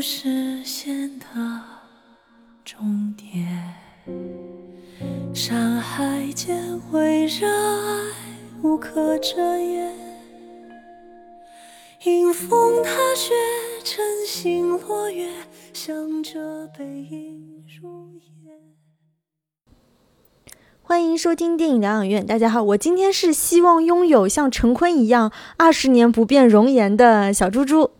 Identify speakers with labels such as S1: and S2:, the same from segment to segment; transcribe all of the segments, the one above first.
S1: 你是我全部实现的终点。山海间围绕爱无可遮掩，迎风踏雪，晨星落月，向着背影如烟。
S2: 欢迎收听电影疗养院。大家好，我今天是希望拥有像陈坤一样二十年不变容颜的小猪猪。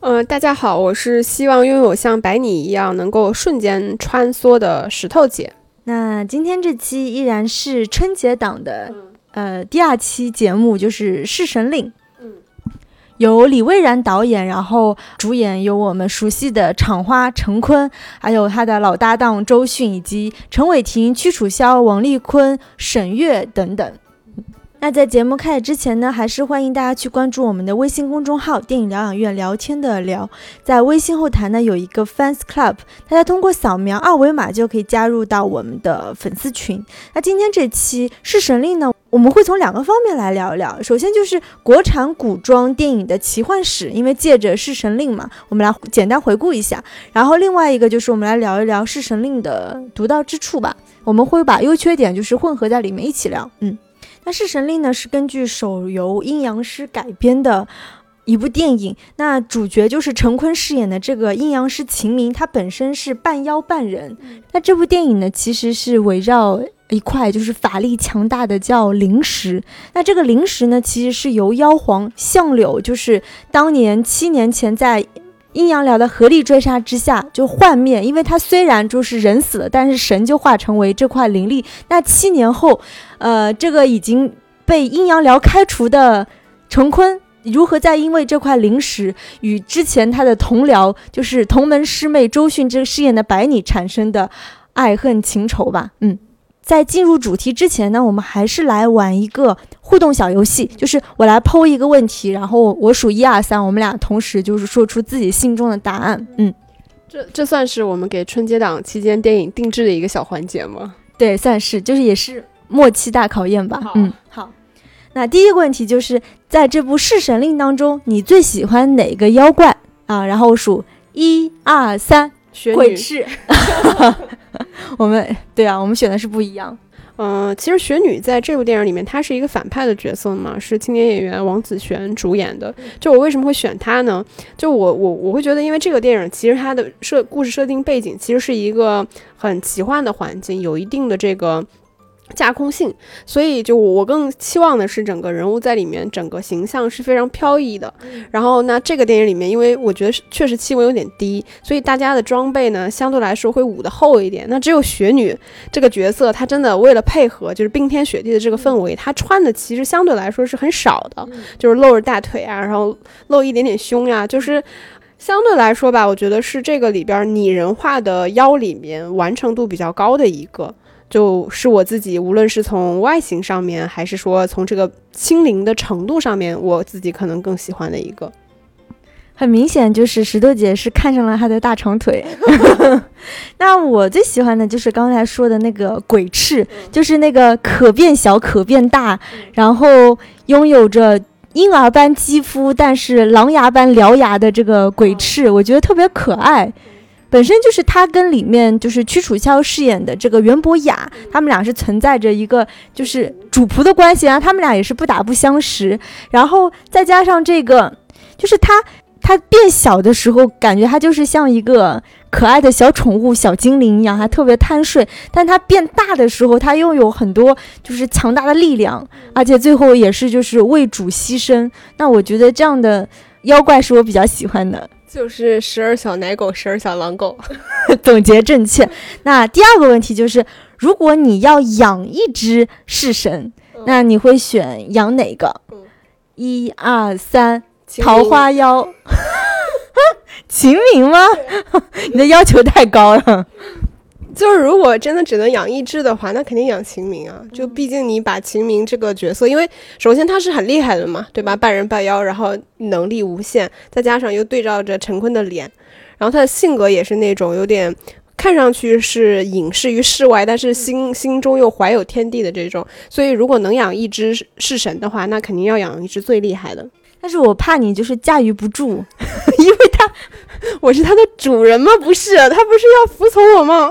S3: 呃，大家好，我是希望拥有像白你一样能够瞬间穿梭的石头姐。
S2: 那今天这期依然是春节档的，呃，第二期节目就是《侍神令》。
S3: 嗯，
S2: 由李蔚然导演，然后主演有我们熟悉的厂花陈坤，还有他的老搭档周迅，以及陈伟霆、屈楚萧、王丽坤、沈月等等。那在节目开始之前呢，还是欢迎大家去关注我们的微信公众号“电影疗养院”，聊天的聊，在微信后台呢有一个 fans club，大家通过扫描二维码就可以加入到我们的粉丝群。那今天这期《侍神令》呢，我们会从两个方面来聊一聊。首先就是国产古装电影的奇幻史，因为借着《侍神令》嘛，我们来简单回顾一下。然后另外一个就是我们来聊一聊《侍神令》的独到之处吧，我们会把优缺点就是混合在里面一起聊。嗯。那《侍神令》呢，是根据手游《阴阳师》改编的一部电影。那主角就是陈坤饰演的这个阴阳师秦明，他本身是半妖半人。那这部电影呢，其实是围绕一块就是法力强大的叫灵石。那这个灵石呢，其实是由妖皇相柳，就是当年七年前在。阴阳寮的合力追杀之下就幻灭，因为他虽然就是人死了，但是神就化成为这块灵力。那七年后，呃，这个已经被阴阳寮开除的陈坤，如何再因为这块灵石与之前他的同僚，就是同门师妹周迅这个饰演的白女产生的爱恨情仇吧？嗯。在进入主题之前呢，我们还是来玩一个互动小游戏，就是我来抛一个问题，然后我数一二三，我们俩同时就是说出自己心中的答案。嗯，
S3: 这这算是我们给春节档期间电影定制的一个小环节吗？
S2: 对，算是，就是也是默契大考验吧。
S3: 嗯，
S2: 好。那第一个问题就是在这部《侍神令》当中，你最喜欢哪个妖怪啊？然后数一二三，
S3: 鬼
S2: 赤。我们对啊，我们选的是不一样。
S3: 嗯，其实雪女在这部电影里面，她是一个反派的角色嘛，是青年演员王子璇主演的。就我为什么会选她呢？就我我我会觉得，因为这个电影其实它的设故事设定背景其实是一个很奇幻的环境，有一定的这个。架空性，所以就我更期望的是整个人物在里面整个形象是非常飘逸的。然后那这个电影里面，因为我觉得确实气温有点低，所以大家的装备呢相对来说会捂得厚一点。那只有雪女这个角色，她真的为了配合就是冰天雪地的这个氛围，她穿的其实相对来说是很少的，就是露着大腿啊，然后露一点点胸呀，就是相对来说吧，我觉得是这个里边拟人化的妖里面完成度比较高的一个。就是我自己，无论是从外形上面，还是说从这个轻灵的程度上面，我自己可能更喜欢的一个。
S2: 很明显，就是石头姐是看上了他的大长腿。那我最喜欢的就是刚才说的那个鬼翅，就是那个可变小可变大，然后拥有着婴儿般肌肤，但是狼牙般獠牙的这个鬼翅，我觉得特别可爱。本身就是他跟里面就是屈楚萧饰演的这个袁博雅，他们俩是存在着一个就是主仆的关系啊，他们俩也是不打不相识，然后再加上这个，就是他他变小的时候，感觉他就是像一个可爱的小宠物小精灵一样，还特别贪睡，但他变大的时候，他又有很多就是强大的力量，而且最后也是就是为主牺牲。那我觉得这样的妖怪是我比较喜欢的。
S3: 就是时而小奶狗，时而小狼狗，
S2: 总结正确。那第二个问题就是，如果你要养一只式神，那你会选养哪个？一二三，桃花妖，秦明吗？你的要求太高了。
S3: 就是如果真的只能养一只的话，那肯定养秦明啊！就毕竟你把秦明这个角色，因为首先他是很厉害的嘛，对吧？半人半妖，然后能力无限，再加上又对照着陈坤的脸，然后他的性格也是那种有点看上去是隐世于世外，但是心心中又怀有天地的这种。所以如果能养一只式神的话，那肯定要养一只最厉害的。
S2: 但是我怕你就是驾驭不住，因为他
S3: 我是他的主人吗？不是，他不是要服从我吗？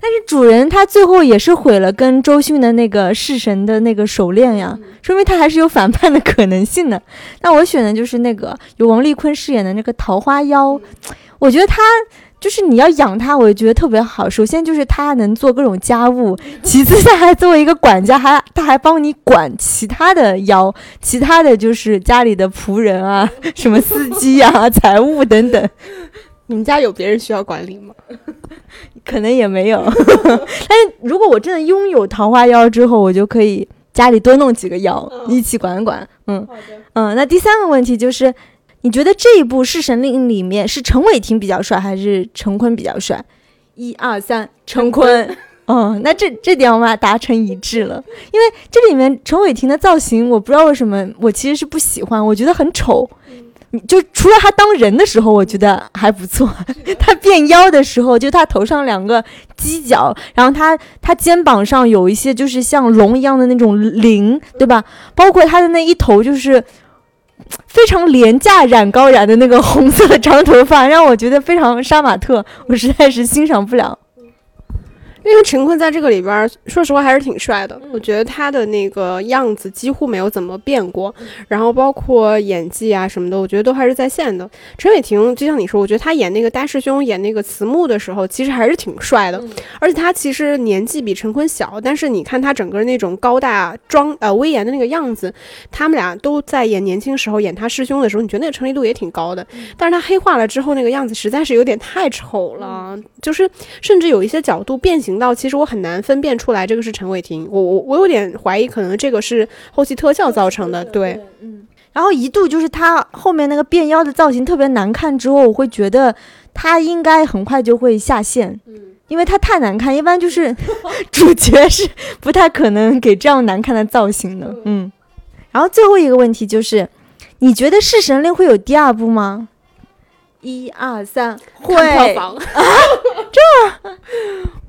S2: 但是主人他最后也是毁了跟周迅的那个弑神的那个手链呀，说明他还是有反叛的可能性的。那我选的就是那个由王丽坤饰演的那个桃花妖，我觉得他就是你要养他，我觉得特别好。首先就是他能做各种家务，其次他还作为一个管家，还他还帮你管其他的妖，其他的就是家里的仆人啊，什么司机啊、财务等等。
S3: 你们家有别人需要管理吗？
S2: 可能也没有，但是如果我真的拥有桃花妖之后，我就可以家里多弄几个妖一起管管。嗯，嗯，那第三个问题就是，你觉得这一部《侍神令》里面是陈伟霆比较帅还是陈坤比较帅？一二三，陈坤。哦，那这这点我们俩达成一致了，因为这里面陈伟霆的造型，我不知道为什么我其实是不喜欢，我觉得很丑。就除了他当人的时候，我觉得还不错。他变妖的时候，就他头上两个犄角，然后他他肩膀上有一些就是像龙一样的那种鳞，对吧？包括他的那一头就是非常廉价染膏染的那个红色的长头发，让我觉得非常杀马特，我实在是欣赏不了。
S3: 因为陈坤在这个里边，说实话还是挺帅的。我觉得他的那个样子几乎没有怎么变过，然后包括演技啊什么的，我觉得都还是在线的。陈伟霆就像你说，我觉得他演那个大师兄、演那个慈木的时候，其实还是挺帅的。而且他其实年纪比陈坤小，但是你看他整个那种高大庄呃威严的那个样子，他们俩都在演年轻时候演他师兄的时候，你觉得那个成立度也挺高的。但是他黑化了之后，那个样子实在是有点太丑了，就是甚至有一些角度变形。到其实我很难分辨出来这个是陈伟霆，我我我有点怀疑，可能这个是后期特效造成的。对，
S2: 嗯。然后一度就是他后面那个变腰的造型特别难看，之后我会觉得他应该很快就会下线，嗯，因为他太难看，一般就是 主角是不太可能给这样难看的造型的，嗯。然后最后一个问题就是，你觉得《弑神令》会有第二部吗？一二三，会
S3: 票房啊？这，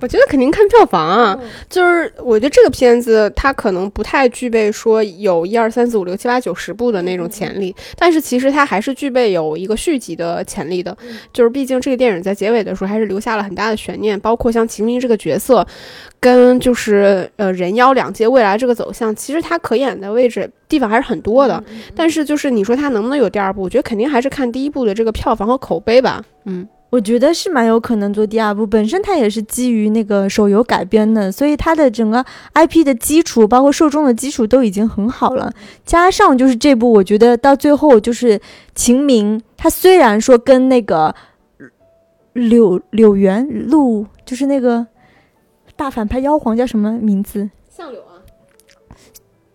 S3: 我觉得肯定看票房啊。就是我觉得这个片子它可能不太具备说有一二三四五六七八九十部的那种潜力，但是其实它还是具备有一个续集的潜力的。就是毕竟这个电影在结尾的时候还是留下了很大的悬念，包括像秦明这个角色。跟就是呃人妖两界未来这个走向，其实他可演的位置地方还是很多的。但是就是你说他能不能有第二部，我觉得肯定还是看第一部的这个票房和口碑吧。
S2: 嗯，我觉得是蛮有可能做第二部。本身它也是基于那个手游改编的，所以它的整个 IP 的基础，包括受众的基础都已经很好了。加上就是这部，我觉得到最后就是秦明，他虽然说跟那个柳柳原路，就是那个。大反派妖皇叫什么名字？
S3: 相柳啊。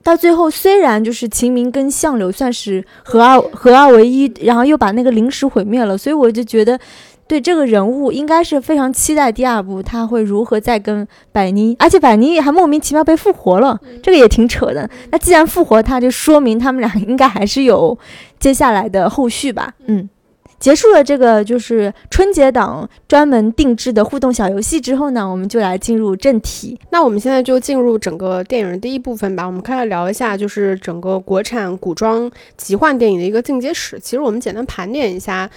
S2: 到最后，虽然就是秦明跟相柳算是合二合二为一，然后又把那个灵石毁灭了，所以我就觉得，对这个人物应该是非常期待第二部他会如何再跟百妮，而且百妮还莫名其妙被复活了，这个也挺扯的。那既然复活他，就说明他们俩应该还是有接下来的后续吧？嗯。结束了这个就是春节档专门定制的互动小游戏之后呢，我们就来进入正题。
S3: 那我们现在就进入整个电影的第一部分吧。我们开始聊一下，就是整个国产古装奇幻电影的一个进阶史。其实我们简单盘点一下。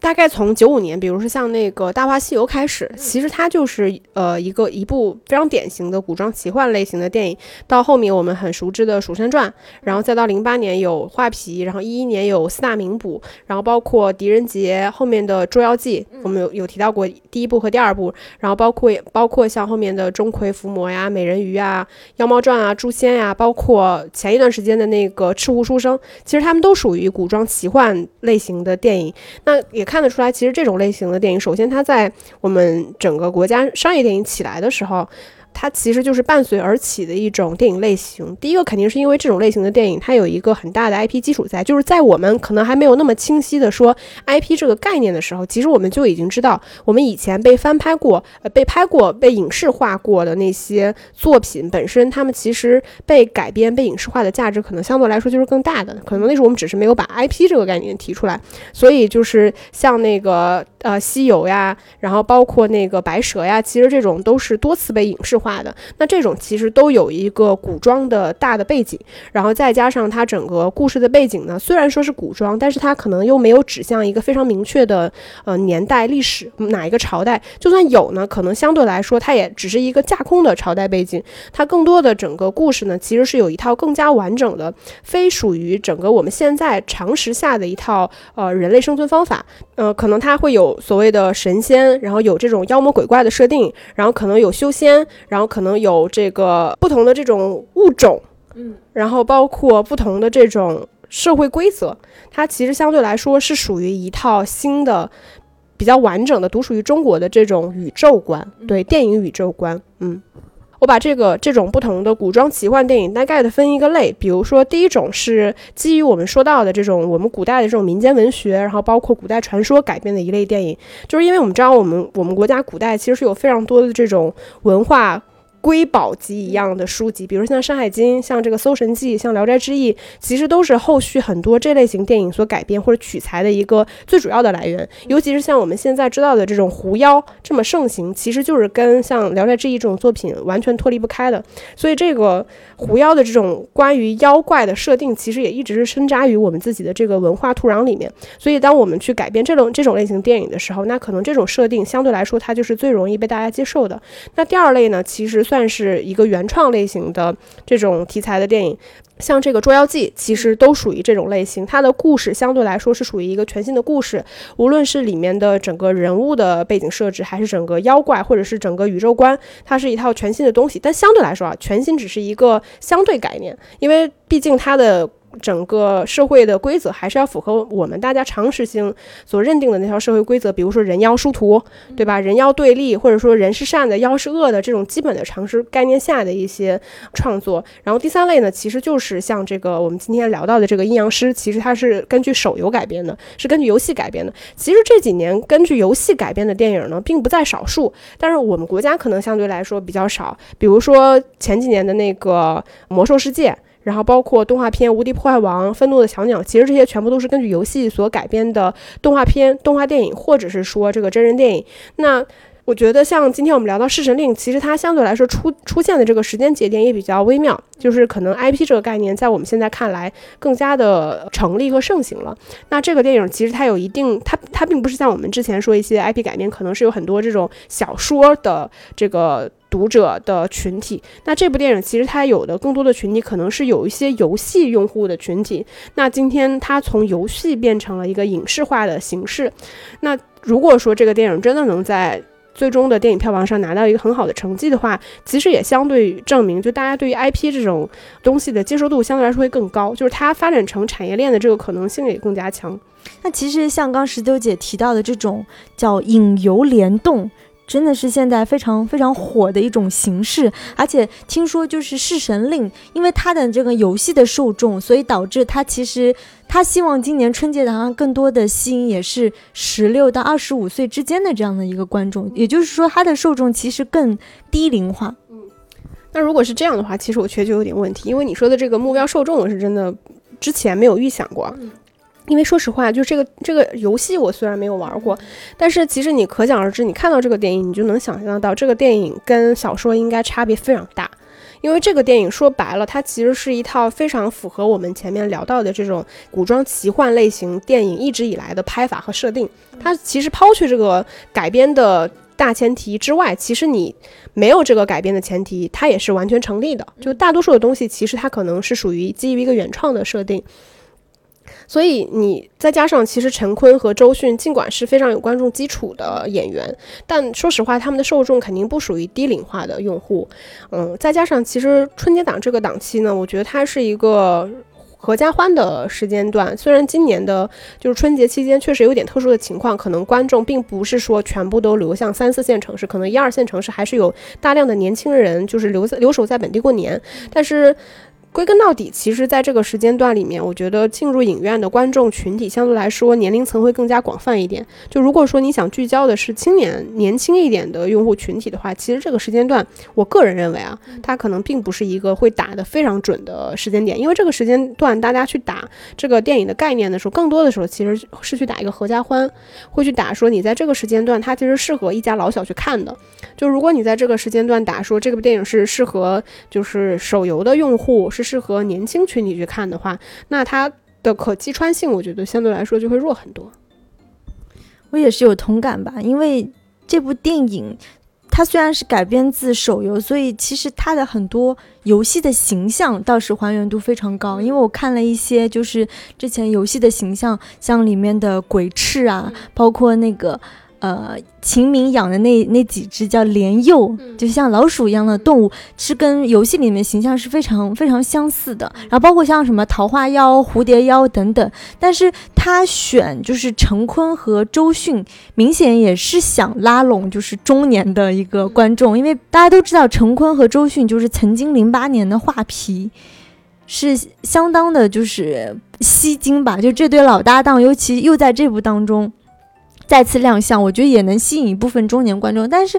S3: 大概从九五年，比如说像那个《大话西游》开始，其实它就是呃一个一部非常典型的古装奇幻类型的电影。到后面我们很熟知的《蜀山传》，然后再到零八年有《画皮》，然后一一年有四大名捕，然后包括《狄仁杰》后面的《捉妖记》，我们有有提到过第一部和第二部，然后包括包括像后面的《钟馗伏魔》呀、《美人鱼》啊、《妖猫传》啊、《诛仙》呀，包括前一段时间的那个《赤狐书生》，其实他们都属于古装奇幻类型的电影。那也。看得出来，其实这种类型的电影，首先它在我们整个国家商业电影起来的时候。它其实就是伴随而起的一种电影类型。第一个肯定是因为这种类型的电影，它有一个很大的 IP 基础在，就是在我们可能还没有那么清晰的说 IP 这个概念的时候，其实我们就已经知道，我们以前被翻拍过、呃被拍过、被影视化过的那些作品本身，他们其实被改编、被影视化的价值可能相对来说就是更大的。可能那时候我们只是没有把 IP 这个概念提出来，所以就是像那个呃西游呀，然后包括那个白蛇呀，其实这种都是多次被影视化。化的。那这种其实都有一个古装的大的背景，然后再加上它整个故事的背景呢，虽然说是古装，但是它可能又没有指向一个非常明确的呃年代历史哪一个朝代，就算有呢，可能相对来说它也只是一个架空的朝代背景，它更多的整个故事呢，其实是有一套更加完整的，非属于整个我们现在常识下的一套呃人类生存方法，呃，可能它会有所谓的神仙，然后有这种妖魔鬼怪的设定，然后可能有修仙，然后可能有这个不同的这种物种，嗯，然后包括不同的这种社会规则，它其实相对来说是属于一套新的、比较完整的、独属于中国的这种宇宙观，对电影宇宙观，嗯。我把这个这种不同的古装奇幻电影大概的分一个类，比如说第一种是基于我们说到的这种我们古代的这种民间文学，然后包括古代传说改编的一类电影，就是因为我们知道我们我们国家古代其实是有非常多的这种文化。瑰宝级一样的书籍，比如像《山海经》、像这个《搜神记》、像《聊斋志异》，其实都是后续很多这类型电影所改编或者取材的一个最主要的来源。尤其是像我们现在知道的这种狐妖这么盛行，其实就是跟像《聊斋志异》这种作品完全脱离不开的。所以，这个狐妖的这种关于妖怪的设定，其实也一直是深扎于我们自己的这个文化土壤里面。所以，当我们去改编这种这种类型电影的时候，那可能这种设定相对来说，它就是最容易被大家接受的。那第二类呢，其实算。算是一个原创类型的这种题材的电影，像这个《捉妖记》，其实都属于这种类型。它的故事相对来说是属于一个全新的故事，无论是里面的整个人物的背景设置，还是整个妖怪，或者是整个宇宙观，它是一套全新的东西。但相对来说啊，全新只是一个相对概念，因为毕竟它的。整个社会的规则还是要符合我们大家常识性所认定的那条社会规则，比如说人妖殊途，对吧？人妖对立，或者说人是善的，妖是恶的这种基本的常识概念下的一些创作。然后第三类呢，其实就是像这个我们今天聊到的这个阴阳师，其实它是根据手游改编的，是根据游戏改编的。其实这几年根据游戏改编的电影呢，并不在少数，但是我们国家可能相对来说比较少。比如说前几年的那个魔兽世界。然后包括动画片《无敌破坏王》《愤怒的小鸟》，其实这些全部都是根据游戏所改编的动画片、动画电影，或者是说这个真人电影。那我觉得像今天我们聊到《弑神令》，其实它相对来说出出现的这个时间节点也比较微妙，就是可能 IP 这个概念在我们现在看来更加的成立和盛行了。那这个电影其实它有一定，它它并不是像我们之前说一些 IP 改编，可能是有很多这种小说的这个。读者的群体，那这部电影其实它有的更多的群体可能是有一些游戏用户的群体。那今天它从游戏变成了一个影视化的形式。那如果说这个电影真的能在最终的电影票房上拿到一个很好的成绩的话，其实也相对证明，就大家对于 IP 这种东西的接受度相对来说会更高，就是它发展成产业链的这个可能性也更加强。
S2: 那其实像刚十九姐提到的这种叫影游联动。真的是现在非常非常火的一种形式，而且听说就是《弑神令》，因为它的这个游戏的受众，所以导致它其实他希望今年春节档更多的吸引也是十六到二十五岁之间的这样的一个观众，也就是说它的受众其实更低龄化。
S3: 嗯，那如果是这样的话，其实我觉得就有点问题，因为你说的这个目标受众，我是真的之前没有预想过。因为说实话，就这个这个游戏，我虽然没有玩过，但是其实你可想而知，你看到这个电影，你就能想象到这个电影跟小说应该差别非常大。因为这个电影说白了，它其实是一套非常符合我们前面聊到的这种古装奇幻类型电影一直以来的拍法和设定。它其实抛去这个改编的大前提之外，其实你没有这个改编的前提，它也是完全成立的。就大多数的东西，其实它可能是属于基于一个原创的设定。所以你再加上，其实陈坤和周迅尽管是非常有观众基础的演员，但说实话，他们的受众肯定不属于低龄化的用户。嗯，再加上其实春节档这个档期呢，我觉得它是一个合家欢的时间段。虽然今年的就是春节期间确实有点特殊的情况，可能观众并不是说全部都流向三四线城市，可能一二线城市还是有大量的年轻人就是留在留守在本地过年，但是。归根到底，其实在这个时间段里面，我觉得进入影院的观众群体相对来说年龄层会更加广泛一点。就如果说你想聚焦的是青年、年轻一点的用户群体的话，其实这个时间段，我个人认为啊，它可能并不是一个会打得非常准的时间点，因为这个时间段大家去打这个电影的概念的时候，更多的时候其实是去打一个合家欢，会去打说你在这个时间段它其实适合一家老小去看的。就如果你在这个时间段打说这部电影是适合就是手游的用户是。适合年轻群体去看的话，那它的可击穿性，我觉得相对来说就会弱很多。
S2: 我也是有同感吧，因为这部电影它虽然是改编自手游，所以其实它的很多游戏的形象倒是还原度非常高。因为我看了一些就是之前游戏的形象，像里面的鬼翅啊，包括那个。呃，秦明养的那那几只叫莲幼，就像老鼠一样的动物，是跟游戏里面形象是非常非常相似的。然后包括像什么桃花妖、蝴蝶妖等等，但是他选就是陈坤和周迅，明显也是想拉拢就是中年的一个观众，因为大家都知道陈坤和周迅就是曾经零八年的画皮，是相当的就是吸睛吧，就这对老搭档，尤其又在这部当中。再次亮相，我觉得也能吸引一部分中年观众，但是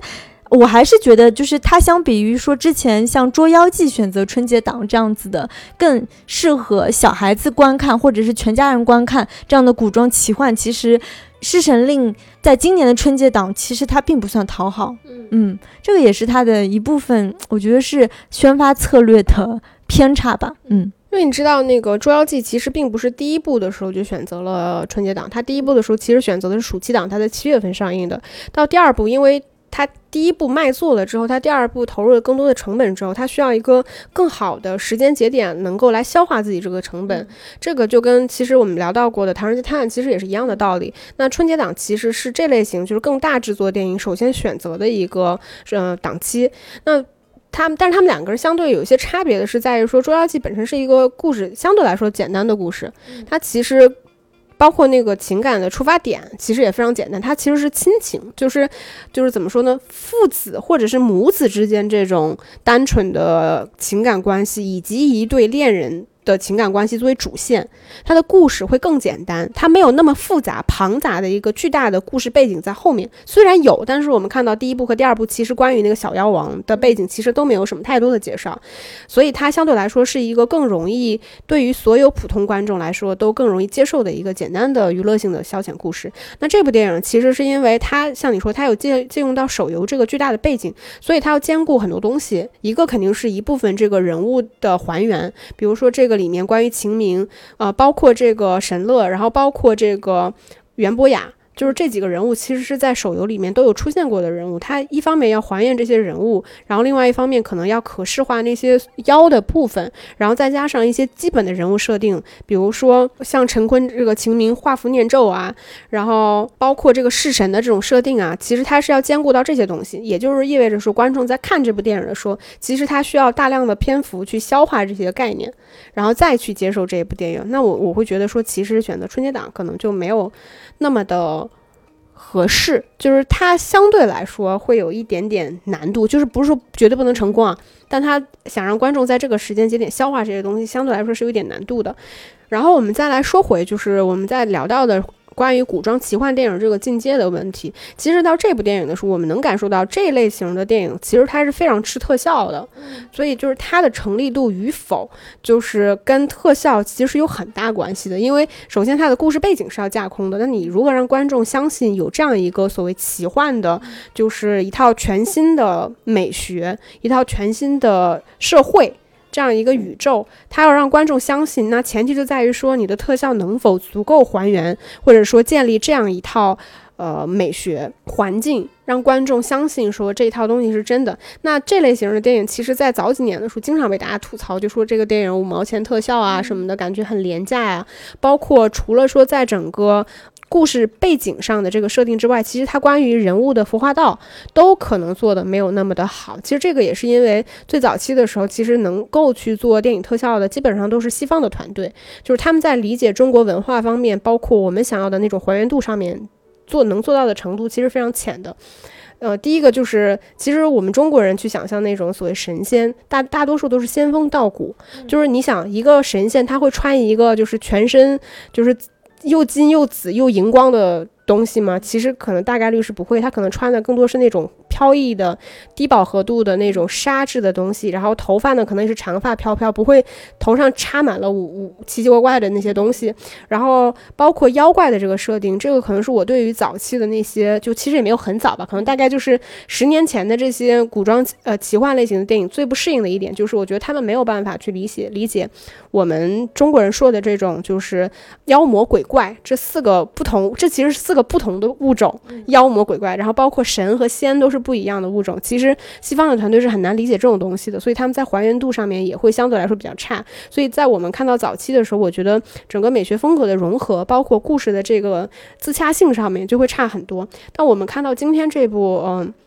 S2: 我还是觉得，就是它相比于说之前像《捉妖记》选择春节档这样子的，更适合小孩子观看或者是全家人观看这样的古装奇幻，其实《侍神令》在今年的春节档其实它并不算讨好，嗯，这个也是它的一部分，我觉得是宣发策略的偏差吧，嗯。
S3: 因为你知道，那个《捉妖记》其实并不是第一部的时候就选择了春节档，它第一部的时候其实选择的是暑期档，它在七月份上映的。到第二部，因为它第一部卖座了之后，它第二部投入了更多的成本之后，它需要一个更好的时间节点能够来消化自己这个成本。这个就跟其实我们聊到过的《唐人街探案》其实也是一样的道理。那春节档其实是这类型就是更大制作电影首先选择的一个呃档期。那他们，但是他们两个人相对有一些差别的是，在于说《捉妖记》本身是一个故事相对来说简单的故事，它其实包括那个情感的出发点其实也非常简单，它其实是亲情，就是就是怎么说呢，父子或者是母子之间这种单纯的情感关系，以及一对恋人。的情感关系作为主线，它的故事会更简单，它没有那么复杂庞杂的一个巨大的故事背景在后面。虽然有，但是我们看到第一部和第二部，其实关于那个小妖王的背景其实都没有什么太多的介绍，所以它相对来说是一个更容易对于所有普通观众来说都更容易接受的一个简单的娱乐性的消遣故事。那这部电影其实是因为它像你说，它有借借用到手游这个巨大的背景，所以它要兼顾很多东西。一个肯定是一部分这个人物的还原，比如说这个。里面关于秦明，呃，包括这个沈乐，然后包括这个袁博雅。就是这几个人物其实是在手游里面都有出现过的人物，他一方面要还原这些人物，然后另外一方面可能要可视化那些妖的部分，然后再加上一些基本的人物设定，比如说像陈坤这个秦明画符念咒啊，然后包括这个弑神的这种设定啊，其实他是要兼顾到这些东西，也就是意味着说观众在看这部电影的时候，其实他需要大量的篇幅去消化这些概念，然后再去接受这一部电影。那我我会觉得说，其实选择春节档可能就没有那么的。合适，就是它相对来说会有一点点难度，就是不是说绝对不能成功啊，但它想让观众在这个时间节点消化这些东西，相对来说是有点难度的。然后我们再来说回，就是我们在聊到的。关于古装奇幻电影这个进阶的问题，其实到这部电影的时候，我们能感受到这类型的电影其实它是非常吃特效的，所以就是它的成立度与否，就是跟特效其实有很大关系的。因为首先它的故事背景是要架空的，那你如何让观众相信有这样一个所谓奇幻的，就是一套全新的美学，一套全新的社会。这样一个宇宙，它要让观众相信，那前提就在于说你的特效能否足够还原，或者说建立这样一套呃美学环境，让观众相信说这一套东西是真的。那这类型的电影，其实在早几年的时候，经常被大家吐槽，就说这个电影五毛钱特效啊什么的，感觉很廉价呀。包括除了说在整个故事背景上的这个设定之外，其实它关于人物的服化道都可能做的没有那么的好。其实这个也是因为最早期的时候，其实能够去做电影特效的，基本上都是西方的团队，就是他们在理解中国文化方面，包括我们想要的那种还原度上面做能做到的程度，其实非常浅的。呃，第一个就是其实我们中国人去想象那种所谓神仙，大大多数都是仙风道骨，就是你想一个神仙他会穿一个就是全身就是又金又紫又荧光的。东西吗？其实可能大概率是不会，他可能穿的更多是那种飘逸的、低饱和度的那种纱质的东西，然后头发呢可能也是长发飘飘，不会头上插满了五五奇奇怪怪的那些东西。然后包括妖怪的这个设定，这个可能是我对于早期的那些，就其实也没有很早吧，可能大概就是十年前的这些古装呃奇幻类型的电影最不适应的一点，就是我觉得他们没有办法去理解理解我们中国人说的这种就是妖魔鬼怪这四个不同，这其实是四。个不同的物种，妖魔鬼怪，然后包括神和仙都是不一样的物种。其实西方的团队是很难理解这种东西的，所以他们在还原度上面也会相对来说比较差。所以在我们看到早期的时候，我觉得整个美学风格的融合，包括故事的这个自洽性上面就会差很多。但我们看到今天这部，嗯。《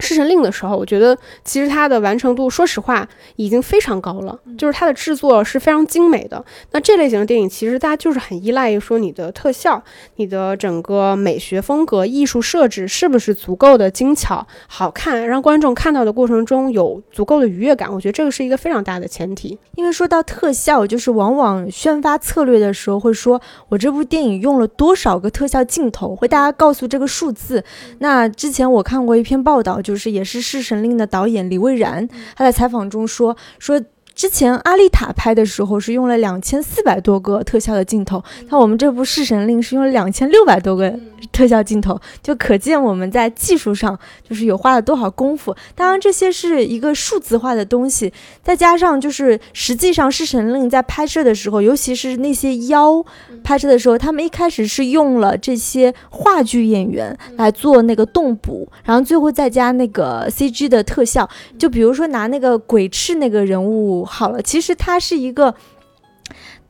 S3: 侍神令》的时候，我觉得其实它的完成度，说实话已经非常高了，就是它的制作是非常精美的。那这类型的电影，其实大家就是很依赖于说你的特效、你的整个美学风格、艺术设置是不是足够的精巧、好看，让观众看到的过程中有足够的愉悦感。我觉得这个是一个非常大的前提。
S2: 因为说到特效，就是往往宣发策略的时候会说，我这部电影用了多少个特效镜头，会大家告诉这个数字。那之前我看过一篇报道，就。就是也是《侍神令》的导演李蔚然，他在采访中说说。之前阿丽塔拍的时候是用了两千四百多个特效的镜头，那我们这部《弑神令》是用了两千六百多个特效镜头，就可见我们在技术上就是有花了多少功夫。当然这些是一个数字化的东西，再加上就是实际上《弑神令》在拍摄的时候，尤其是那些妖拍摄的时候，他们一开始是用了这些话剧演员来做那个动捕，然后最后再加那个 CG 的特效。就比如说拿那个鬼赤那个人物。好了，其实它是一个，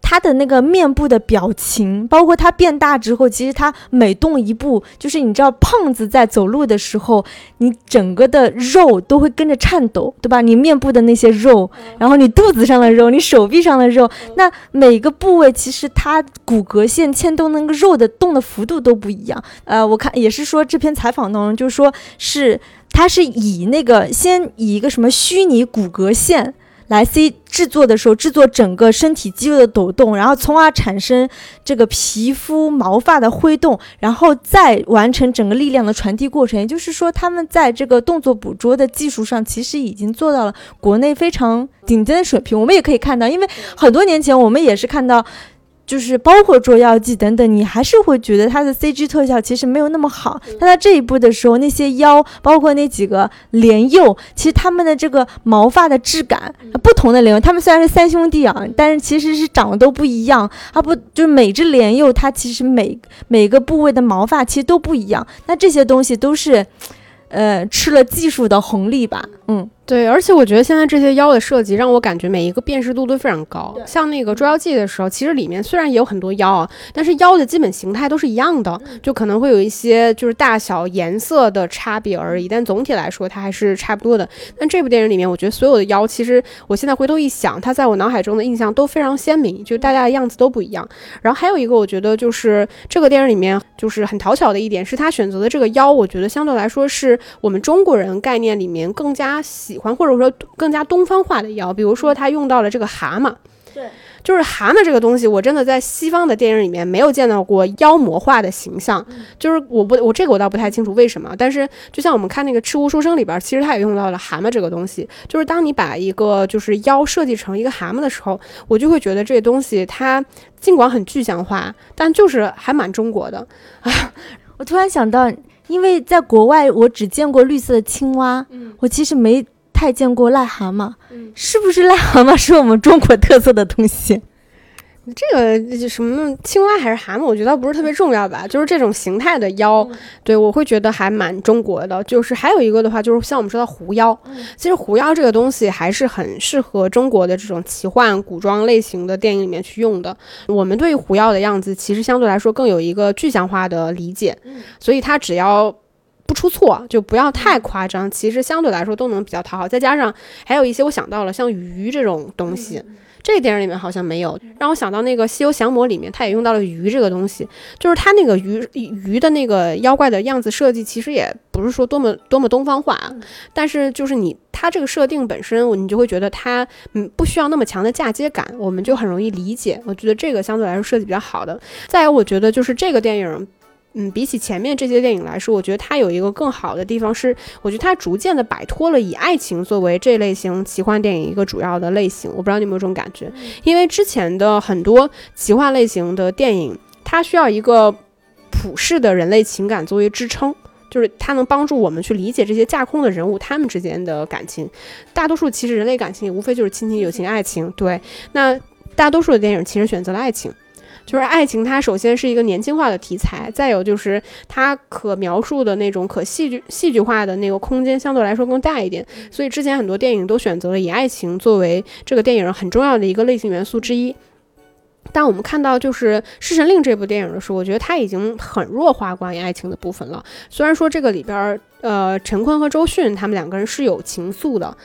S2: 他的那个面部的表情，包括他变大之后，其实他每动一步，就是你知道，胖子在走路的时候，你整个的肉都会跟着颤抖，对吧？你面部的那些肉，然后你肚子上的肉，你手臂上的肉，那每个部位其实它骨骼线牵动那个肉的动的幅度都不一样。呃，我看也是说这篇采访当中，就是说是他是以那个先以一个什么虚拟骨骼线。来 C 制作的时候，制作整个身体肌肉的抖动，然后从而产生这个皮肤毛发的挥动，然后再完成整个力量的传递过程。也就是说，他们在这个动作捕捉的技术上，其实已经做到了国内非常顶尖的水平。我们也可以看到，因为很多年前我们也是看到。就是包括捉妖记等等，你还是会觉得它的 CG 特效其实没有那么好。但到这一步的时候，那些妖，包括那几个莲幼，其实他们的这个毛发的质感，不同的莲幼，他们虽然是三兄弟啊，但是其实是长得都不一样。啊不，就是每只莲幼，它其实每每个部位的毛发其实都不一样。那这些东西都是，呃，吃了技术的红利吧，嗯。
S3: 对，而且我觉得现在这些妖的设计让我感觉每一个辨识度都非常高。像那个《捉妖记》的时候，其实里面虽然也有很多妖啊，但是妖的基本形态都是一样的，就可能会有一些就是大小、颜色的差别而已。但总体来说，它还是差不多的。但这部电影里面，我觉得所有的妖，其实我现在回头一想，它在我脑海中的印象都非常鲜明，就大家的样子都不一样。然后还有一个，我觉得就是这个电影里面就是很讨巧的一点，是他选择的这个妖，我觉得相对来说是我们中国人概念里面更加喜。或者说更加东方化的妖，比如说他用到了这个蛤蟆，
S2: 对，
S3: 就是蛤蟆这个东西，我真的在西方的电影里面没有见到过妖魔化的形象，就是我不我这个我倒不太清楚为什么，但是就像我们看那个《赤狐书生》里边，其实他也用到了蛤蟆这个东西，就是当你把一个就是妖设计成一个蛤蟆的时候，我就会觉得这东西它尽管很具象化，但就是还蛮中国的啊。
S2: 我突然想到，因为在国外我只见过绿色的青蛙，嗯，我其实没。太见过癞蛤蟆，是不是癞蛤蟆是我们中国特色的东西？
S3: 这个什么青蛙还是蛤蟆，我觉得不是特别重要吧。就是这种形态的妖，对我会觉得还蛮中国的。就是还有一个的话，就是像我们说的狐妖，其实狐妖这个东西还是很适合中国的这种奇幻古装类型的电影里面去用的。我们对于狐妖的样子，其实相对来说更有一个具象化的理解，所以它只要。不出错，就不要太夸张，其实相对来说都能比较讨好。再加上还有一些我想到了像鱼这种东西。这个电影里面好像没有，让我想到那个《西游降魔》里面，它也用到了鱼这个东西，就是它那个鱼鱼的那个妖怪的样子设计，其实也不是说多么多么东方化，但是就是你它这个设定本身，你就会觉得它嗯不需要那么强的嫁接感，我们就很容易理解。我觉得这个相对来说设计比较好的。再有，我觉得就是这个电影。嗯，比起前面这些电影来说，我觉得它有一个更好的地方是，我觉得它逐渐的摆脱了以爱情作为这类型奇幻电影一个主要的类型。我不知道你有没有这种感觉？因为之前的很多奇幻类型的电影，它需要一个普世的人类情感作为支撑，就是它能帮助我们去理解这些架空的人物他们之间的感情。大多数其实人类感情也无非就是亲情、友情、爱情。对，那大多数的电影其实选择了爱情。就是爱情，它首先是一个年轻化的题材，再有就是它可描述的那种可戏剧戏剧化的那个空间相对来说更大一点，所以之前很多电影都选择了以爱情作为这个电影很重要的一个类型元素之一。但我们看到就是《侍神令》这部电影的时候，我觉得它已经很弱化关于爱情的部分了。虽然说这个里边，呃，陈坤和周迅他们两个人是有情愫的。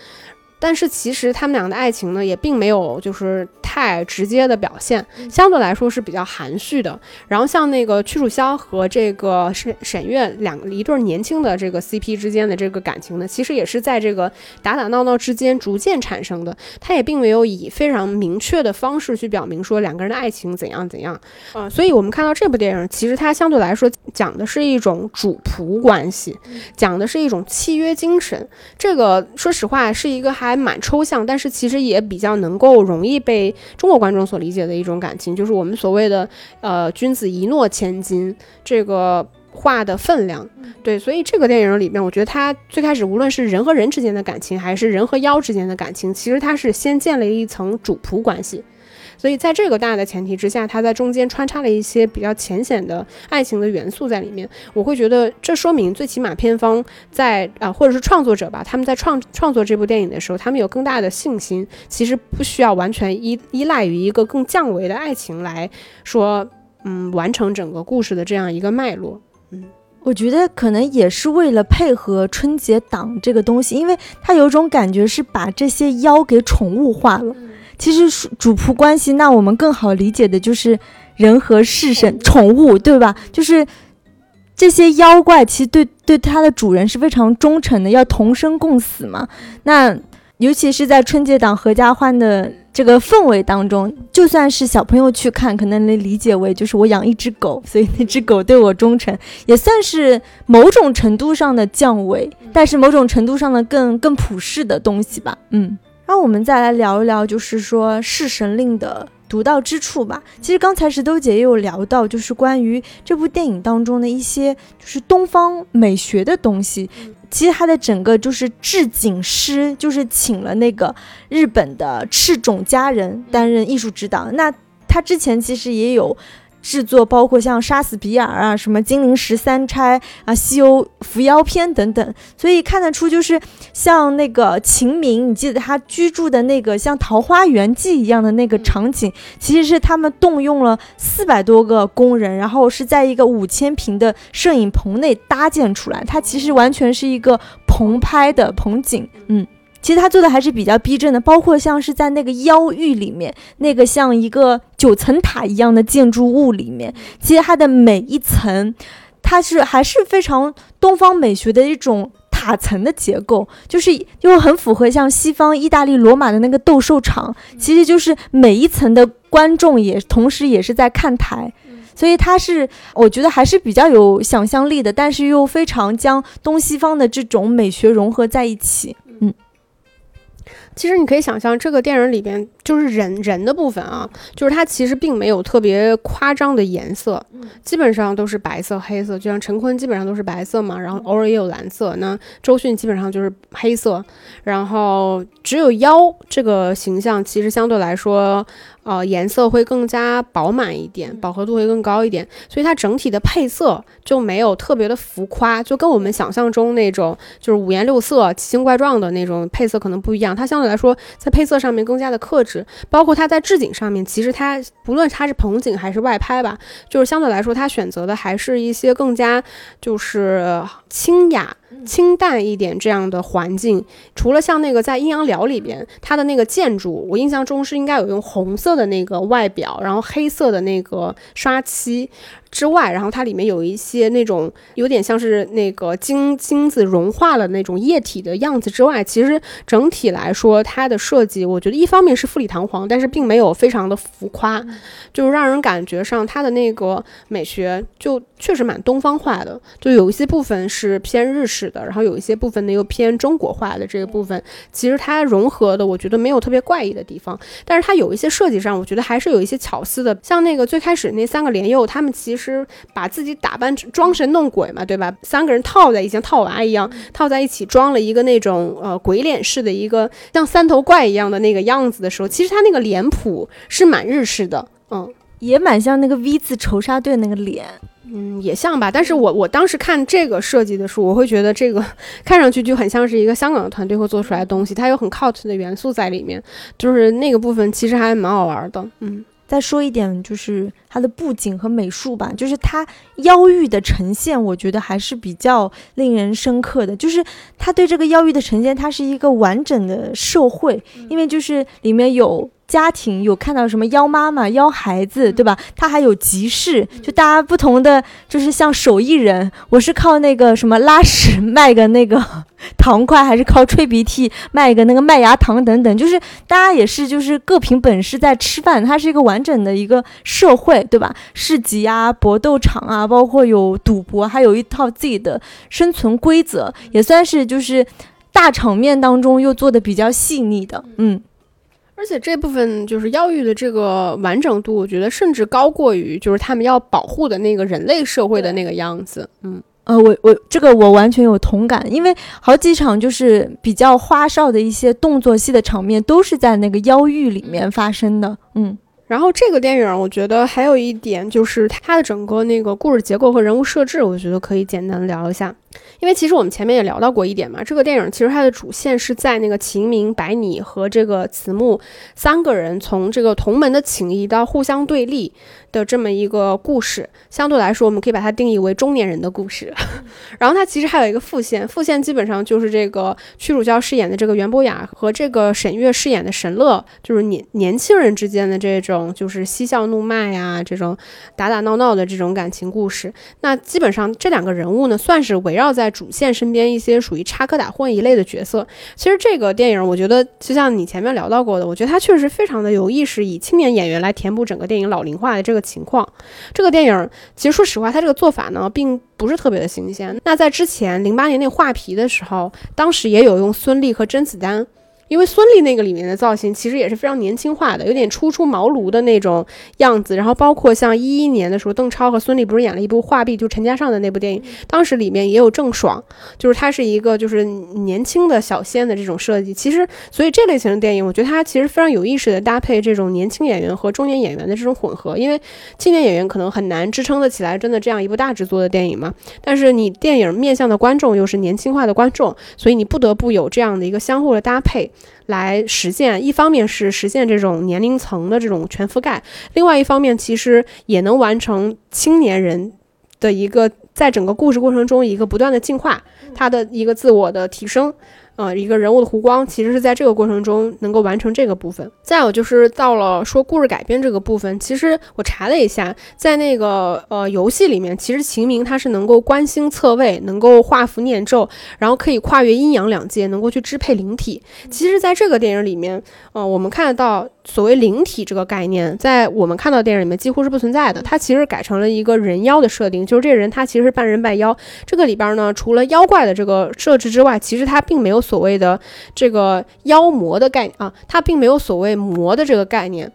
S3: 但是其实他们俩的爱情呢，也并没有就是太直接的表现，相对来说是比较含蓄的。然后像那个屈楚萧和这个沈沈月两一对年轻的这个 CP 之间的这个感情呢，其实也是在这个打打闹闹之间逐渐产生的。他也并没有以非常明确的方式去表明说两个人的爱情怎样怎样。呃，所以我们看到这部电影，其实它相对来说讲的是一种主仆关系，讲的是一种契约精神。这个说实话是一个还。蛮抽象，但是其实也比较能够容易被中国观众所理解的一种感情，就是我们所谓的呃“君子一诺千金”这个话的分量。对，所以这个电影里面，我觉得它最开始无论是人和人之间的感情，还是人和妖之间的感情，其实它是先建立一层主仆关系。所以，在这个大的前提之下，它在中间穿插了一些比较浅显的爱情的元素在里面。我会觉得，这说明最起码片方在啊，或者是创作者吧，他们在创创作这部电影的时候，他们有更大的信心。其实不需要完全依依赖于一个更降维的爱情来说，嗯，完成整个故事的这样一个脉络。嗯，
S2: 我觉得可能也是为了配合春节档这个东西，因为它有种感觉是把这些妖给宠物化了。其实主仆关系，那我们更好理解的就是人和事神、宠物，对吧？就是这些妖怪，其实对对它的主人是非常忠诚的，要同生共死嘛。那尤其是在春节档合家欢的这个氛围当中，就算是小朋友去看，可能能理解为就是我养一只狗，所以那只狗对我忠诚，也算是某种程度上的降维，但是某种程度上的更更普世的东西吧。嗯。那我们再来聊一聊，就是说《弑神令》的独到之处吧。其实刚才石头姐也有聊到，就是关于这部电影当中的一些就是东方美学的东西。其实它的整个就是置景师，就是请了那个日本的赤冢佳人担任艺术指导。那他之前其实也有。制作包括像《杀死比尔》啊、什么《精灵十三钗》啊、《西游伏妖篇》等等，所以看得出就是像那个秦明，你记得他居住的那个像桃花源记一样的那个场景，其实是他们动用了四百多个工人，然后是在一个五千平的摄影棚内搭建出来，它其实完全是一个棚拍的棚景，嗯。其实他做的还是比较逼真的，包括像是在那个妖域里面，那个像一个九层塔一样的建筑物里面，其实它的每一层，它是还是非常东方美学的一种塔层的结构，就是又很符合像西方意大利罗马的那个斗兽场，其实就是每一层的观众也同时也是在看台，所以它是我觉得还是比较有想象力的，但是又非常将东西方的这种美学融合在一起，嗯。
S3: 其实你可以想象，这个电影里边就是人人的部分啊，就是它其实并没有特别夸张的颜色，基本上都是白色、黑色。就像陈坤基本上都是白色嘛，然后偶尔也有蓝色。那周迅基本上就是黑色，然后只有妖这个形象，其实相对来说。呃，颜色会更加饱满一点，饱和度会更高一点，所以它整体的配色就没有特别的浮夸，就跟我们想象中那种就是五颜六色、奇形怪状的那种配色可能不一样。它相对对来说在配色上面更加的克制，包括它在置景上面，其实它不论它是棚景还是外拍吧，就是相对来说它选择的还是一些更加就是清雅。清淡一点这样的环境，除了像那个在《阴阳寮》里边，它的那个建筑，我印象中是应该有用红色的那个外表，然后黑色的那个刷漆。之外，然后它里面有一些那种有点像是那个金金子融化了那种液体的样子之外，其实整体来说它的设计，我觉得一方面是富丽堂皇，但是并没有非常的浮夸，就是让人感觉上它的那个美学就确实蛮东方化的，就有一些部分是偏日式的，然后有一些部分呢又偏中国化的这个部分，其实它融合的我觉得没有特别怪异的地方，但是它有一些设计上，我觉得还是有一些巧思的，像那个最开始那三个莲幼，他们其实。是把自己打扮成装神弄鬼嘛，对吧？三个人套在一起，像套娃一样套在一起，装了一个那种呃鬼脸式的一个像三头怪一样的那个样子的时候，其实他那个脸谱是蛮日式的，嗯，
S2: 也蛮像那个 V 字仇杀队那个脸，
S3: 嗯，也像吧。但是我我当时看这个设计的时候，我会觉得这个 看上去就很像是一个香港的团队会做出来的东西，它有很 cult 的元素在里面，就是那个部分其实还蛮好玩的，嗯。
S2: 再说一点，就是它的布景和美术吧，就是它妖域的呈现，我觉得还是比较令人深刻的。就是它对这个妖域的呈现，它是一个完整的社会，因为就是里面有。家庭有看到什么邀妈妈、邀孩子，对吧？他还有集市，就大家不同的，就是像手艺人，我是靠那个什么拉屎 卖个那个 糖块，还是靠吹鼻涕卖个那个麦芽糖等等，就是大家也是就是各凭本事在吃饭，它是一个完整的一个社会，对吧？市集啊、搏斗场啊，包括有赌博，还有一套自己的生存规则，也算是就是大场面当中又做的比较细腻的，嗯。
S3: 而且这部分就是妖域的这个完整度，我觉得甚至高过于就是他们要保护的那个人类社会的那个样子。嗯，
S2: 呃，我我这个我完全有同感，因为好几场就是比较花哨的一些动作戏的场面，都是在那个妖域里面发生的。嗯。
S3: 然后这个电影，我觉得还有一点就是它的整个那个故事结构和人物设置，我觉得可以简单聊一下。因为其实我们前面也聊到过一点嘛，这个电影其实它的主线是在那个秦明、白你和这个慈木三个人从这个同门的情谊到互相对立。的这么一个故事，相对来说，我们可以把它定义为中年人的故事。然后它其实还有一个副线，副线基本上就是这个屈楚萧饰演的这个袁博雅和这个沈月饰演的沈乐，就是年年轻人之间的这种就是嬉笑怒骂呀，这种打打闹闹的这种感情故事。那基本上这两个人物呢，算是围绕在主线身边一些属于插科打诨一类的角色。其实这个电影，我觉得就像你前面聊到过的，我觉得它确实非常的有意识，以青年演员来填补整个电影老龄化的这个。情况，这个电影其实说实话，它这个做法呢，并不是特别的新鲜。那在之前零八年那画皮的时候，当时也有用孙俪和甄子丹。因为孙俪那个里面的造型其实也是非常年轻化的，有点初出茅庐的那种样子。然后包括像一一年的时候，邓超和孙俪不是演了一部《画壁》，就陈嘉上的那部电影，当时里面也有郑爽，就是她是一个就是年轻的小鲜的这种设计。其实，所以这类型的电影，我觉得它其实非常有意识的搭配这种年轻演员和中年演员的这种混合。因为青年演员可能很难支撑得起来真的这样一部大制作的电影嘛，但是你电影面向的观众又是年轻化的观众，所以你不得不有这样的一个相互的搭配。来实现，一方面是实现这种年龄层的这种全覆盖，另外一方面其实也能完成青年人的一个在整个故事过程中一个不断的进化，他的一个自我的提升。呃，一个人物的弧光，其实是在这个过程中能够完成这个部分。再有就是到了说故事改编这个部分，其实我查了一下，在那个呃游戏里面，其实秦明他是能够观星测位，能够画符念咒，然后可以跨越阴阳两界，能够去支配灵体。其实，在这个电影里面，呃，我们看得到所谓灵体这个概念，在我们看到电影里面几乎是不存在的。它其实改成了一个人妖的设定，就是这个人他其实是半人半妖。这个里边呢，除了妖怪的这个设置之外，其实他并没有。所谓的这个妖魔的概念啊，它并没有所谓魔的这个概念。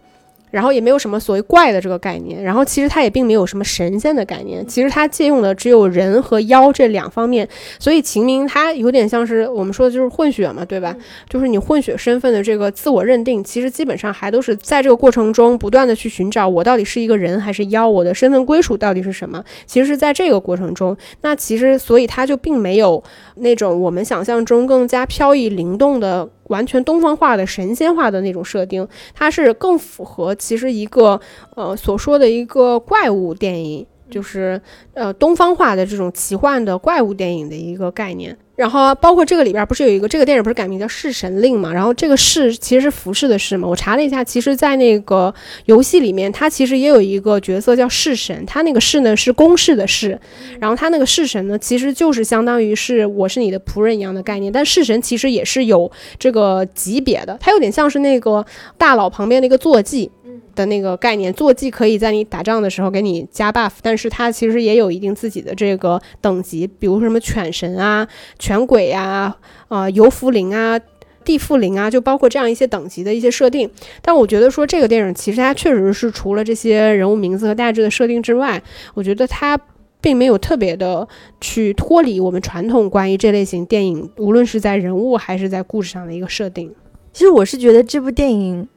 S3: 然后也没有什么所谓怪的这个概念，然后其实它也并没有什么神仙的概念，其实它借用的只有人和妖这两方面，所以秦明他有点像是我们说的就是混血嘛，对吧？就是你混血身份的这个自我认定，其实基本上还都是在这个过程中不断的去寻找我到底是一个人还是妖，我的身份归属到底是什么？其实是在这个过程中，那其实所以他就并没有那种我们想象中更加飘逸灵动的。完全东方化的神仙化的那种设定，它是更符合其实一个呃所说的一个怪物电影，就是呃东方化的这种奇幻的怪物电影的一个概念。然后包括这个里边不是有一个这个电影不是改名叫《弑神令》嘛？然后这个弑其实是服饰的弑嘛。我查了一下，其实，在那个游戏里面，它其实也有一个角色叫弑神，他那个弑呢是公式的弑，然后他那个弑神呢其实就是相当于是我是你的仆人一样的概念。但弑神其实也是有这个级别的，它有点像是那个大佬旁边的一个坐骑。的那个概念，坐骑可以在你打仗的时候给你加 buff，但是它其实也有一定自己的这个等级，比如什么犬神啊、犬鬼呀、啊游福灵啊、地缚灵啊，就包括这样一些等级的一些设定。但我觉得说这个电影其实它确实是除了这些人物名字和大致的设定之外，我觉得它并没有特别的去脱离我们传统关于这类型电影，无论是在人物还是在故事上的一个设定。
S2: 其实我是觉得这部电影。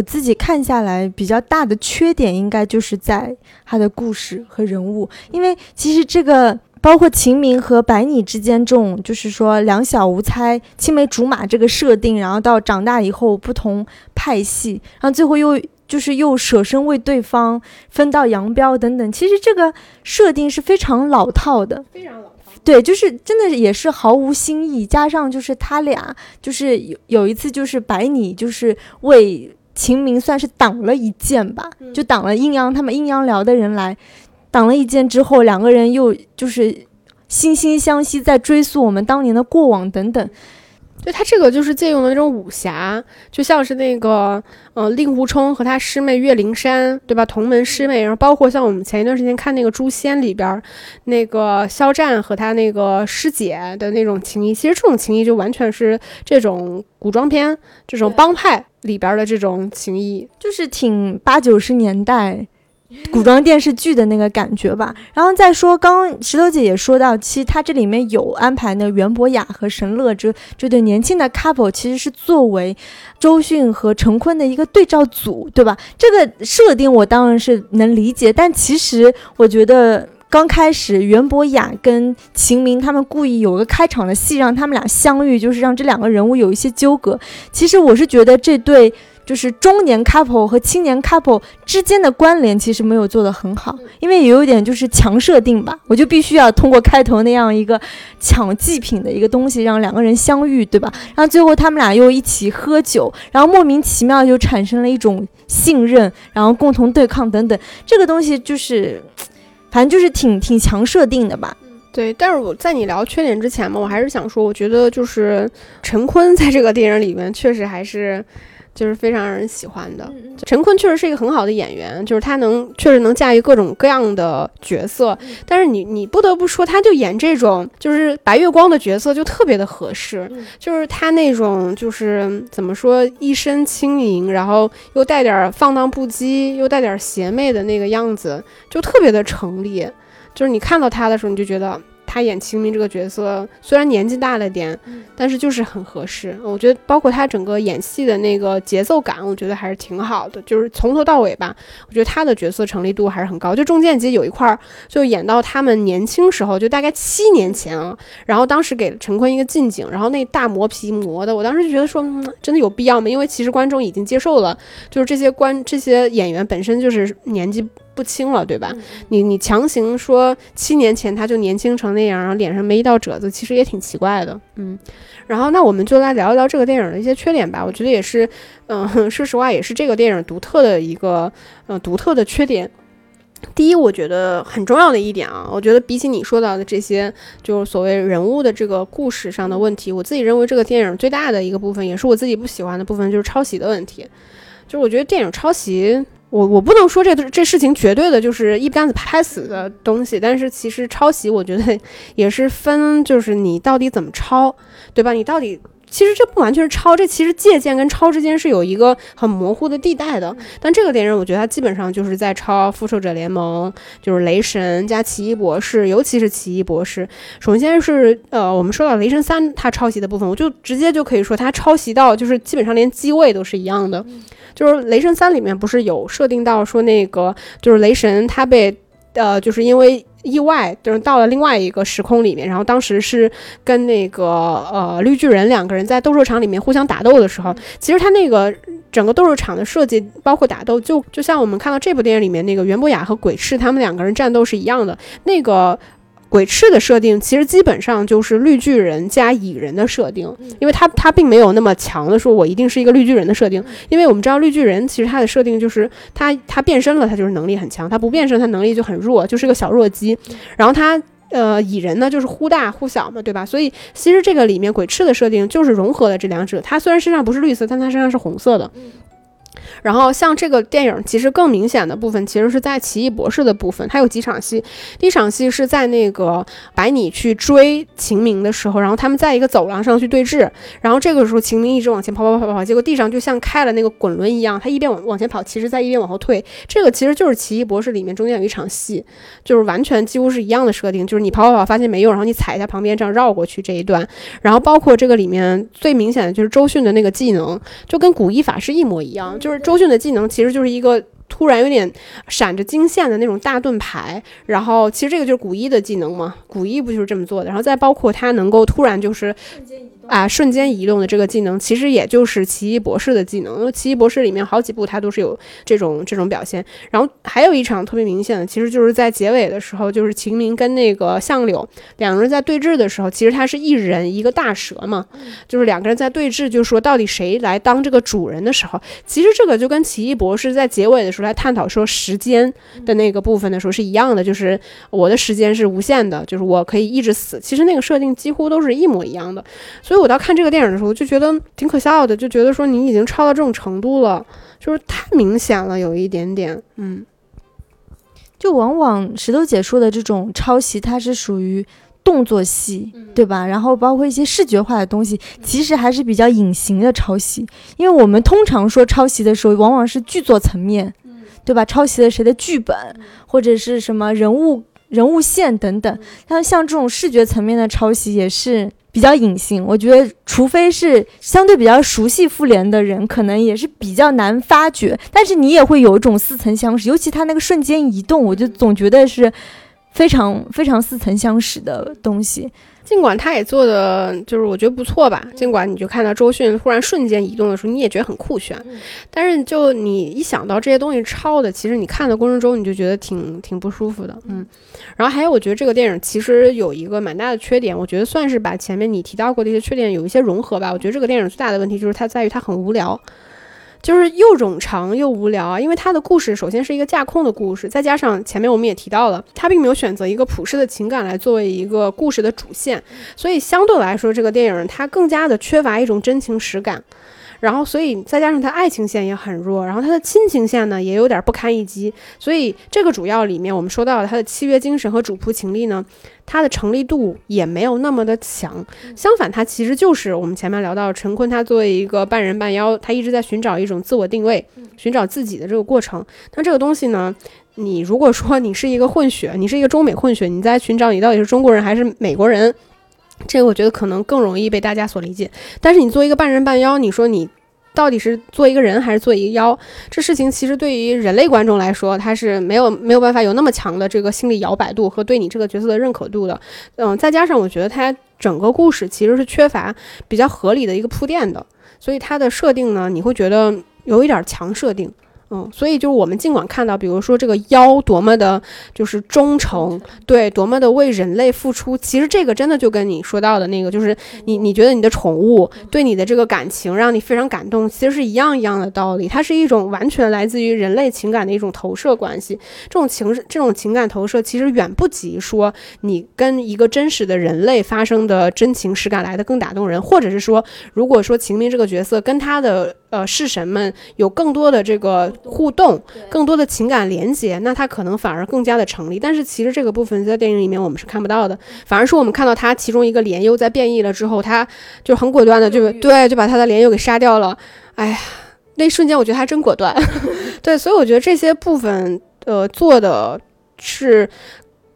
S2: 我自己看下来，比较大的缺点应该就是在他的故事和人物，因为其实这个包括秦明和白拟之间这种，就是说两小无猜、青梅竹马这个设定，然后到长大以后不同派系，然后最后又就是又舍身为对方分道扬镳等等，其实这个设定是非常老套的，
S3: 非常老套。
S2: 对，就是真的也是毫无新意，加上就是他俩就是有有一次就是白拟就是为。秦明算是挡了一剑吧，就挡了阴阳他们阴阳寮的人来，挡了一剑之后，两个人又就是惺惺相惜，在追溯我们当年的过往等等。
S3: 对他这个就是借用的那种武侠，就像是那个呃令狐冲和他师妹岳灵珊，对吧？同门师妹，然后包括像我们前一段时间看那个《诛仙》里边，那个肖战和他那个师姐的那种情谊，其实这种情谊就完全是这种古装片这种帮派。里边的这种情谊，
S2: 就是挺八九十年代古装电视剧的那个感觉吧。然后再说，刚石头姐也说到，其实它这里面有安排那袁博雅和神乐这这对年轻的 couple，其实是作为周迅和陈坤的一个对照组，对吧？这个设定我当然是能理解，但其实我觉得。刚开始，袁博雅跟秦明他们故意有个开场的戏，让他们俩相遇，就是让这两个人物有一些纠葛。其实我是觉得这对就是中年 couple 和青年 couple 之间的关联其实没有做得很好，因为有一点就是强设定吧，我就必须要通过开头那样一个抢祭品的一个东西让两个人相遇，对吧？然后最后他们俩又一起喝酒，然后莫名其妙就产生了一种信任，然后共同对抗等等，这个东西就是。反正就是挺挺强设定的吧，
S3: 对。但是我在你聊缺点之前嘛，我还是想说，我觉得就是陈坤在这个电影里面确实还是就是非常让人喜欢的。陈坤确实是一个很好的演员，就是他能确实能驾驭各种各样的角色。但是你你不得不说，他就演这种就是白月光的角色就特别的合适，就是他那种就是怎么说一身轻盈，然后又带点放荡不羁，又带点邪魅的那个样子。就特别的成立，就是你看到他的时候，你就觉得他演清明这个角色，虽然年纪大了点，但是就是很合适。我觉得包括他整个演戏的那个节奏感，我觉得还是挺好的。就是从头到尾吧，我觉得他的角色成立度还是很高。就中间其实有一块儿，就演到他们年轻时候，就大概七年前啊，然后当时给了陈坤一个近景，然后那大磨皮磨的，我当时就觉得说，真的有必要吗？因为其实观众已经接受了，就是这些观这些演员本身就是年纪。不清了，对吧？你你强行说七年前他就年轻成那样，然后脸上没一道褶子，其实也挺奇怪的。嗯，然后那我们就来聊一聊这个电影的一些缺点吧。我觉得也是，嗯，说实话也是这个电影独特的一个，嗯，独特的缺点。第一，我觉得很重要的一点啊，我觉得比起你说到的这些，就是所谓人物的这个故事上的问题，我自己认为这个电影最大的一个部分，也是我自己不喜欢的部分，就是抄袭的问题。就是我觉得电影抄袭。我我不能说这这事情绝对的就是一竿子拍死的东西，但是其实抄袭我觉得也是分，就是你到底怎么抄，对吧？你到底其实这不完全是抄，这其实借鉴跟抄之间是有一个很模糊的地带的。但这个电影我觉得它基本上就是在抄复仇者联盟，就是雷神加奇异博士，尤其是奇异博士。首先是呃，我们说到雷神三它抄袭的部分，我就直接就可以说它抄袭到就是基本上连机位都是一样的。就是雷神三里面不是有设定到说那个就是雷神他被呃就是因为意外，就是到了另外一个时空里面，然后当时是跟那个呃绿巨人两个人在斗兽场里面互相打斗的时候，其实他那个整个斗兽场的设计，包括打斗，就就像我们看到这部电影里面那个袁博雅和鬼赤他们两个人战斗是一样的，那个。鬼赤的设定其实基本上就是绿巨人加蚁人的设定，因为他他并没有那么强的说，我一定是一个绿巨人的设定，因为我们知道绿巨人其实他的设定就是他他变身了，他就是能力很强，他不变身他能力就很弱，就是个小弱鸡。然后他呃蚁人呢就是忽大忽小嘛，对吧？所以其实这个里面鬼赤的设定就是融合了这两者，他虽然身上不是绿色，但他身上是红色的。然后像这个电影，其实更明显的部分，其实是在奇异博士的部分，它有几场戏。第一场戏是在那个白你去追秦明的时候，然后他们在一个走廊上去对峙，然后这个时候秦明一直往前跑跑跑跑跑，结果地上就像开了那个滚轮一样，他一边往往前跑，其实在一边往后退。这个其实就是奇异博士里面中间有一场戏，就是完全几乎是一样的设定，就是你跑跑跑发现没用，然后你踩一下旁边这样绕过去这一段。然后包括这个里面最明显的就是周迅的那个技能，就跟古一法师一模一样，就是。周迅的技能其实就是一个突然有点闪着金线的那种大盾牌，然后其实这个就是古一的技能嘛，古一不就是这么做的？然后再包括他能够突然就是啊瞬间移动的这个技能，其实也就是奇异博士的技能。因为奇异博士里面好几部他都是有这种这种表现。然后还有一场特别明显的，其实就是在结尾的时候，就是秦明跟那个相柳两个人在对峙的时候，其实他是一人一个大蛇嘛，就是两个人在对峙，就说到底谁来当这个主人的时候，其实这个就跟奇异博士在结尾的时候来探讨说时间的那个部分的时候是一样的，就是我的时间是无限的，就是我可以一直死。其实那个设定几乎都是一模一样的，所以。我到看这个电影的时候，就觉得挺可笑的，就觉得说你已经超到这种程度了，就是太明显了，有一点点，嗯，
S2: 就往往石头姐说的这种抄袭，它是属于动作戏，对吧？然后包括一些视觉化的东西，其实还是比较隐形的抄袭，因为我们通常说抄袭的时候，往往是剧作层面，对吧？抄袭了谁的剧本，或者是什么人物人物线等等，像像这种视觉层面的抄袭也是。比较隐性，我觉得，除非是相对比较熟悉复联的人，可能也是比较难发觉。但是你也会有一种似曾相识，尤其他那个瞬间移动，我就总觉得是非常非常似曾相识的东西。
S3: 尽管他也做的就是我觉得不错吧，尽管你就看到周迅忽然瞬间移动的时候，你也觉得很酷炫，但是就你一想到这些东西抄的，其实你看的过程中你就觉得挺挺不舒服的，嗯。然后还有，我觉得这个电影其实有一个蛮大的缺点，我觉得算是把前面你提到过的一些缺点有一些融合吧。我觉得这个电影最大的问题就是它在于它很无聊。就是又冗长又无聊啊，因为它的故事首先是一个架空的故事，再加上前面我们也提到了，他并没有选择一个普世的情感来作为一个故事的主线，所以相对来说，这个电影它更加的缺乏一种真情实感。然后，所以再加上他爱情线也很弱，然后他的亲情线呢也有点不堪一击，所以这个主要里面我们说到了它的契约精神和主仆情力呢，它的成立度也没有那么的强。相反，他其实就是我们前面聊到陈坤，他作为一个半人半妖，他一直在寻找一种自我定位，寻找自己的这个过程。那这个东西呢，你如果说你是一个混血，你是一个中美混血，你在寻找你到底是中国人还是美国人？这个我觉得可能更容易被大家所理解，但是你做一个半人半妖，你说你到底是做一个人还是做一个妖？这事情其实对于人类观众来说，他是没有没有办法有那么强的这个心理摇摆度和对你这个角色的认可度的。嗯，再加上我觉得它整个故事其实是缺乏比较合理的一个铺垫的，所以它的设定呢，你会觉得有一点强设定。嗯，所以就是我们尽管看到，比如说这个妖多么的，就是忠诚，对，多么的为人类付出，其实这个真的就跟你说到的那个，就是你你觉得你的宠物对你的这个感情让你非常感动，其实是一样一样的道理。它是一种完全来自于人类情感的一种投射关系。这种情这种情感投射，其实远不及说你跟一个真实的人类发生的真情实感来的更打动人，或者是说，如果说秦明这个角色跟他的呃侍神们有更多的这个。互动更多的情感连接，那它可能反而更加的成立。但是其实这个部分在电影里面我们是看不到的，反而是我们看到他其中一个莲优在变异了之后，他就很果断的就对就把他的莲优给杀掉了。哎呀，那一瞬间我觉得他真果断。对，所以我觉得这些部分呃做的是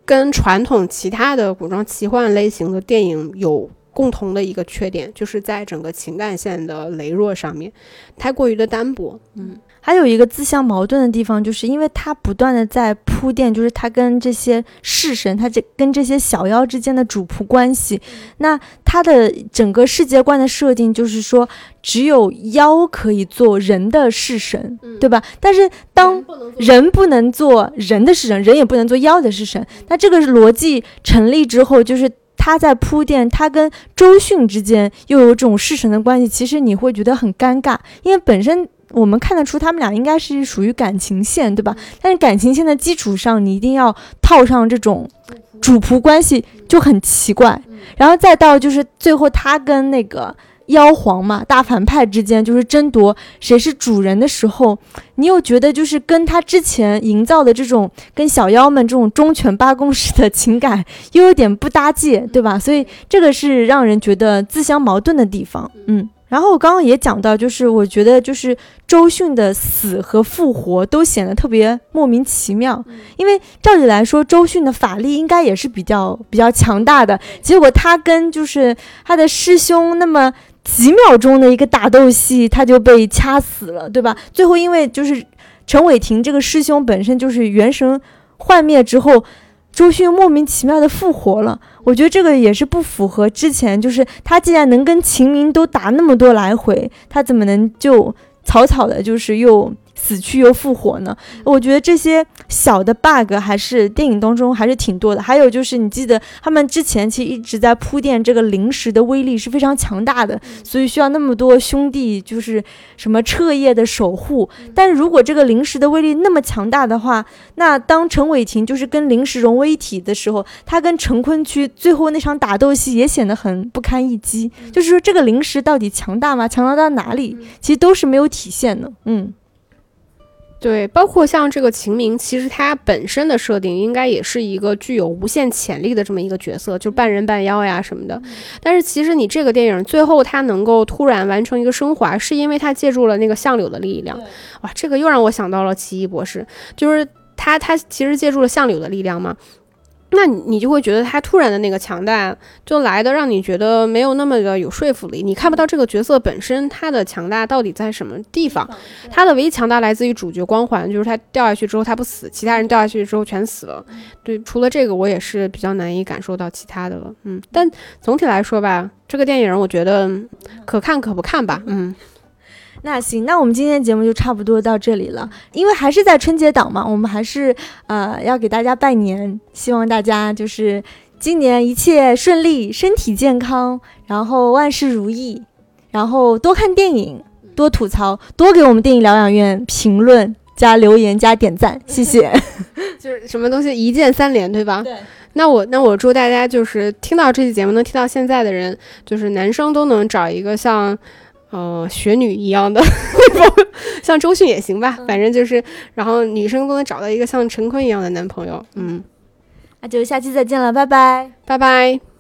S3: 跟传统其他的古装奇幻类型的电影有。共同的一个缺点就是在整个情感线的羸弱上面，太过于的单薄。嗯，
S2: 还有一个自相矛盾的地方，就是因为他不断的在铺垫，就是他跟这些式神，他这跟这些小妖之间的主仆关系。那他的整个世界观的设定就是说，只有妖可以做人的式神，对吧？但是当人不能做人的式神，人也不能做妖的式神。那这个逻辑成立之后，就是他在铺垫，他跟周迅之间又有这种弑神的关系，其实你会觉得很尴尬，因为本身。我们看得出他们俩应该是属于感情线，对吧？但是感情线的基础上，你一定要套上这种主仆关系，就很奇怪。然后再到就是最后他跟那个妖皇嘛，大反派之间就是争夺谁是主人的时候，你又觉得就是跟他之前营造的这种跟小妖们这种忠犬八公式的情感又有点不搭界，对吧？所以这个是让人觉得自相矛盾的地方，嗯。然后我刚刚也讲到，就是我觉得就是周迅的死和复活都显得特别莫名其妙，因为照理来说，周迅的法力应该也是比较比较强大的，结果他跟就是他的师兄那么几秒钟的一个打斗戏，他就被掐死了，对吧？最后因为就是陈伟霆这个师兄本身就是元神幻灭之后。周迅莫名其妙的复活了，我觉得这个也是不符合之前，就是他既然能跟秦明都打那么多来回，他怎么能就草草的，就是又。死去又复活呢？我觉得这些小的 bug 还是电影当中还是挺多的。还有就是，你记得他们之前其实一直在铺垫这个灵石的威力是非常强大的，所以需要那么多兄弟就是什么彻夜的守护。但是如果这个灵石的威力那么强大的话，那当陈伟霆就是跟灵石融为一体的时候，他跟陈坤区最后那场打斗戏也显得很不堪一击。就是说，这个灵石到底强大吗？强大到哪里？其实都是没有体现的。嗯。
S3: 对，包括像这个秦明，其实他本身的设定应该也是一个具有无限潜力的这么一个角色，就半人半妖呀什么的。但是其实你这个电影最后他能够突然完成一个升华，是因为他借助了那个相柳的力量。哇，这个又让我想到了奇异博士，就是他他其实借助了相柳的力量嘛。那你就会觉得他突然的那个强大，就来的让你觉得没有那么的有说服力。你看不到这个角色本身他的强大到底在什么地方，他的唯一强大来自于主角光环，就是他掉下去之后他不死，其他人掉下去之后全死了。对，除了这个我也是比较难以感受到其他的了。嗯，但总体来说吧，这个电影我觉得可看可不看吧。嗯。
S2: 那行，那我们今天节目就差不多到这里了。因为还是在春节档嘛，我们还是呃要给大家拜年，希望大家就是今年一切顺利，身体健康，然后万事如意，然后多看电影，多吐槽，多给我们电影疗养院评论加留言加点赞，谢谢。
S3: 就是什么东西一键三连，对吧？
S2: 对。
S3: 那我那我祝大家就是听到这期节目能听到现在的人，就是男生都能找一个像。呃，雪女一样的，像周迅也行吧，反正就是，然后女生都能找到一个像陈坤一样的男朋友，嗯，
S2: 那就下期再见了，拜拜，
S3: 拜拜。